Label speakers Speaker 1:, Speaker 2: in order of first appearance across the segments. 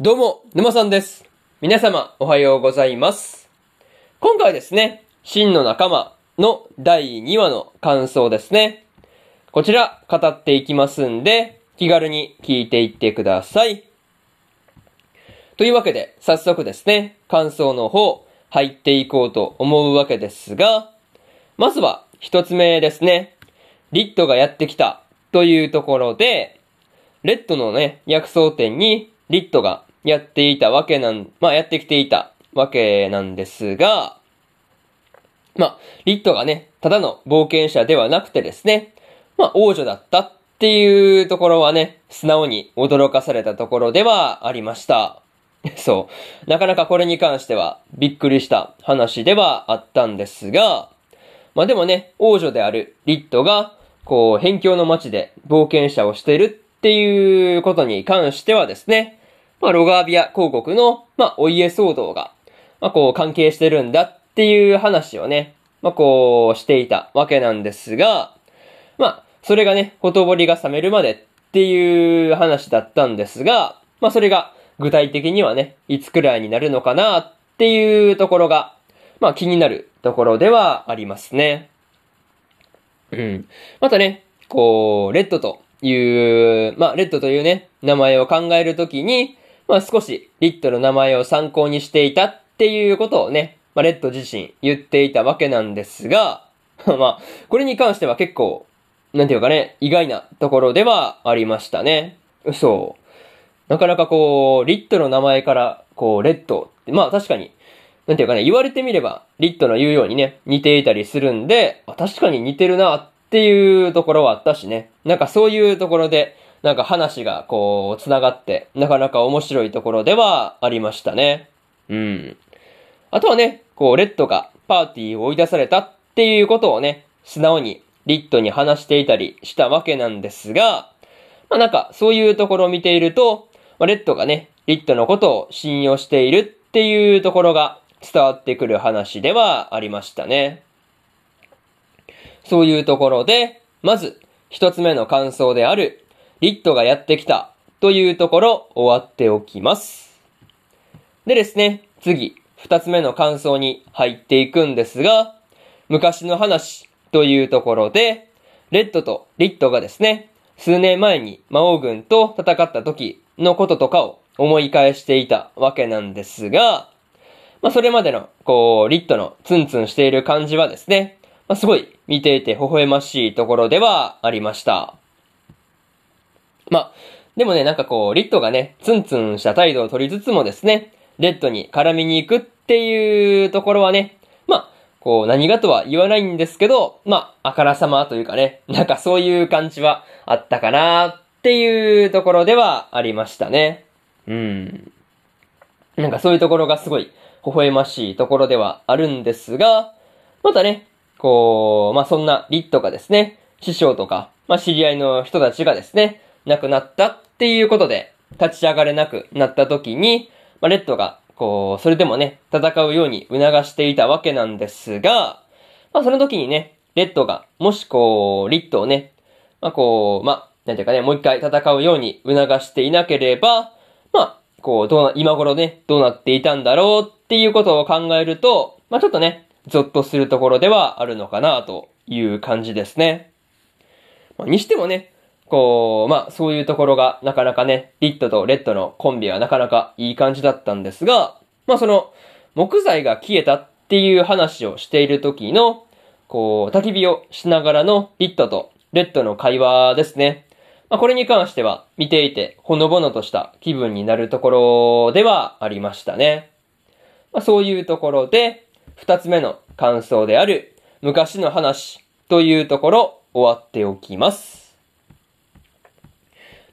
Speaker 1: どうも、沼さんです。皆様、おはようございます。今回ですね、真の仲間の第2話の感想ですね。こちら、語っていきますんで、気軽に聞いていってください。というわけで、早速ですね、感想の方、入っていこうと思うわけですが、まずは、一つ目ですね。リットがやってきたというところで、レッドのね、薬草店にリットがやっていたわけなん、まあやってきていたわけなんですが、まあ、リットがね、ただの冒険者ではなくてですね、まあ王女だったっていうところはね、素直に驚かされたところではありました。そう。なかなかこれに関してはびっくりした話ではあったんですが、まあでもね、王女であるリットが、こう、辺境の街で冒険者をしているっていうことに関してはですね、まあロガービア公国の、まあお家騒動が、まあこう関係してるんだっていう話をね、まあこうしていたわけなんですが、まあそれがね、ほとぼりが冷めるまでっていう話だったんですが、まあそれが具体的にはね、いつくらいになるのかなっていうところが、まあ気になるところではありますね。うん。またね、こう、レッドという、まあレッドというね、名前を考えるときに、まあ少しリットの名前を参考にしていたっていうことをね、まあレッド自身言っていたわけなんですが、まあ、これに関しては結構、なんていうかね、意外なところではありましたね。そう。なかなかこう、リットの名前から、こう、レッドって、まあ確かに、なんていうかね、言われてみれば、リットの言うようにね、似ていたりするんで、あ確かに似てるなっていうところはあったしね。なんかそういうところで、なんか話がこう、繋がって、なかなか面白いところではありましたね。うん。あとはね、こう、レッドがパーティーを追い出されたっていうことをね、素直にリットに話していたりしたわけなんですが、まあなんかそういうところを見ていると、まあ、レッドがね、リットのことを信用しているっていうところが伝わってくる話ではありましたね。そういうところで、まず一つ目の感想である、リットがやってきたというところ終わっておきます。でですね、次、二つ目の感想に入っていくんですが、昔の話というところで、レッドとリットがですね、数年前に魔王軍と戦った時のこととかを思い返していたわけなんですが、まあそれまでの、こう、リットのツンツンしている感じはですね、まあすごい見ていて微笑ましいところではありました。まあ、でもね、なんかこう、リットがね、ツンツンした態度を取りつつもですね、レッドに絡みに行くっていうところはね、まあ、こう、何がとは言わないんですけど、まあ、あからさまというかね、なんかそういう感じはあったかなっていうところではありましたね。うん。なんかそういうところがすごい微笑ましいところではあるんですが、またね、こう、まあそんなリットがですね、師匠とか、まあ知り合いの人たちがですね、亡くなったっていうことで、立ち上がれなくなった時に、まあレッドが、こう、それでもね、戦うように促していたわけなんですが、まあその時にね、レッドが、もしこう、リットをね、まあこう、まあ、なんていうかね、もう一回戦うように促していなければ、まあ、こう、どうな、今頃ね、どうなっていたんだろうっていうことを考えると、まあちょっとね、ゾッとするところではあるのかなという感じですね。まあにしてもね、こう、まあそういうところがなかなかね、リットとレッドのコンビはなかなかいい感じだったんですが、まあその、木材が消えたっていう話をしている時の、こう、焚き火をしながらのリットとレッドの会話ですね。まあこれに関しては見ていてほのぼのとした気分になるところではありましたね。まあそういうところで、二つ目の感想である昔の話というところ終わっておきます。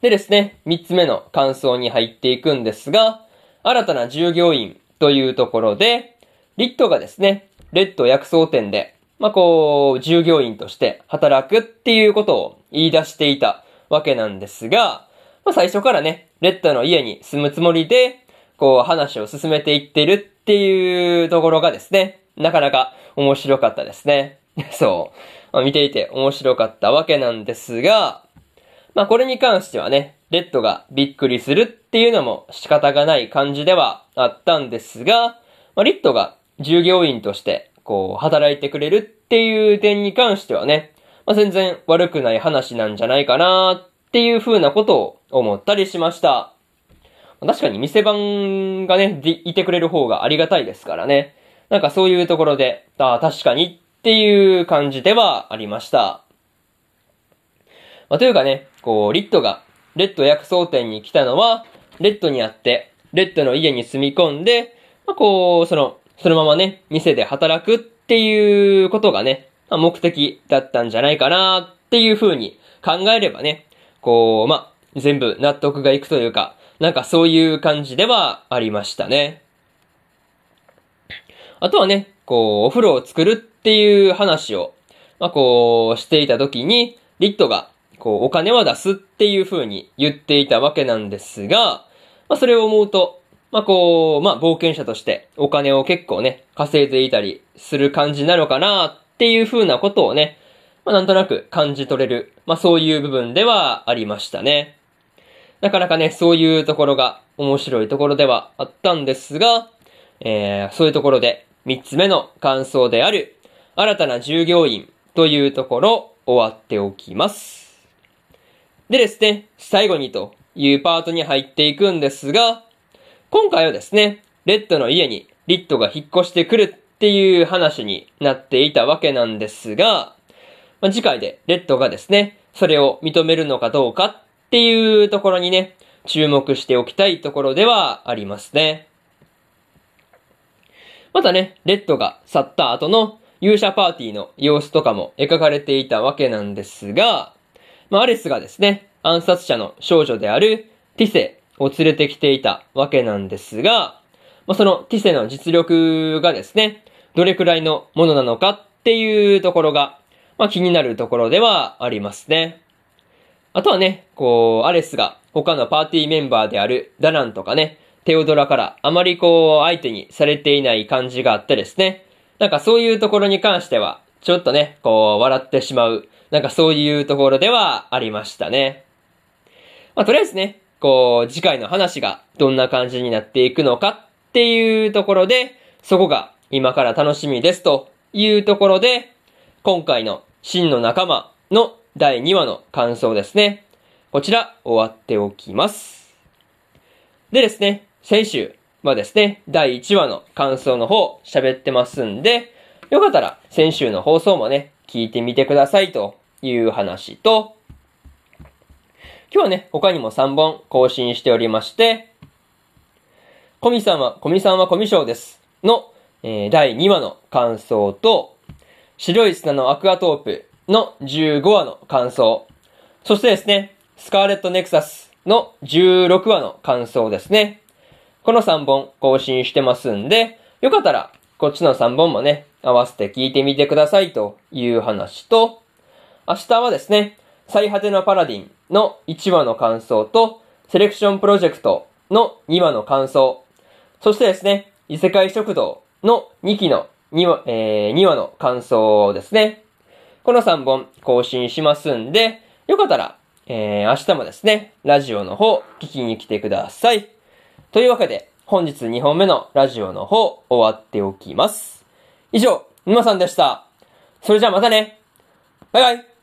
Speaker 1: でですね、三つ目の感想に入っていくんですが、新たな従業員というところで、リットがですね、レッド薬草店で、まあ、こう、従業員として働くっていうことを言い出していたわけなんですが、まあ、最初からね、レッドの家に住むつもりで、こう、話を進めていってるっていうところがですね、なかなか面白かったですね。そう。まあ、見ていて面白かったわけなんですが、まあこれに関してはね、レッドがびっくりするっていうのも仕方がない感じではあったんですが、まあ、リッドが従業員として、こう、働いてくれるっていう点に関してはね、まあ、全然悪くない話なんじゃないかなっていう風なことを思ったりしました。確かに店番がね、いてくれる方がありがたいですからね。なんかそういうところで、ああ、確かにっていう感じではありました。まあ、というかね、こう、リッドが、レッド薬草店に来たのは、レッドにあって、レッドの家に住み込んで、まあ、こう、その、そのままね、店で働くっていうことがね、まあ、目的だったんじゃないかなっていう風に考えればね、こう、まあ、全部納得がいくというか、なんかそういう感じではありましたね。あとはね、こう、お風呂を作るっていう話を、まあ、こう、していた時に、リットが、こう、お金は出すっていう風に言っていたわけなんですが、まあ、それを思うと、まあ、こう、まあ、冒険者としてお金を結構ね、稼いでいたりする感じなのかなっていう風なことをね、まあ、なんとなく感じ取れる、まあ、そういう部分ではありましたね。なかなかね、そういうところが面白いところではあったんですが、えー、そういうところで、三つ目の感想である、新たな従業員というところ、終わっておきます。でですね、最後にというパートに入っていくんですが、今回はですね、レッドの家にリットが引っ越してくるっていう話になっていたわけなんですが、まあ、次回でレッドがですね、それを認めるのかどうかっていうところにね、注目しておきたいところではありますね。またね、レッドが去った後の勇者パーティーの様子とかも描かれていたわけなんですが、まあ、アレスがですね、暗殺者の少女であるティセを連れてきていたわけなんですが、まあ、そのティセの実力がですね、どれくらいのものなのかっていうところが、まあ、気になるところではありますね。あとはね、こう、アレスが他のパーティーメンバーであるダナンとかね、テオドラからあまりこう相手にされていない感じがあってですね。なんかそういうところに関しては、ちょっとね、こう笑ってしまう。なんかそういうところではありましたね。まあとりあえずね、こう次回の話がどんな感じになっていくのかっていうところで、そこが今から楽しみですというところで、今回の真の仲間の第2話の感想ですね。こちら終わっておきます。でですね、先週はですね、第1話の感想の方喋ってますんで、よかったら先週の放送もね、聞いてみてくださいという話と、今日はね、他にも3本更新しておりまして、コミさんは、コミさんはコミショウです。の、えー、第2話の感想と、白い砂のアクアトープの15話の感想、そしてですね、スカーレットネクサスの16話の感想ですね。この3本更新してますんで、よかったら、こっちの3本もね、合わせて聞いてみてくださいという話と、明日はですね、最果てのパラディンの1話の感想と、セレクションプロジェクトの2話の感想、そしてですね、異世界食堂の2期の2話,、えー、2話の感想ですね。この3本更新しますんで、よかったら、えー、明日もですね、ラジオの方聞きに来てください。というわけで、本日2本目のラジオの方、終わっておきます。以上、沼さんでした。それじゃあまたね。バイバイ。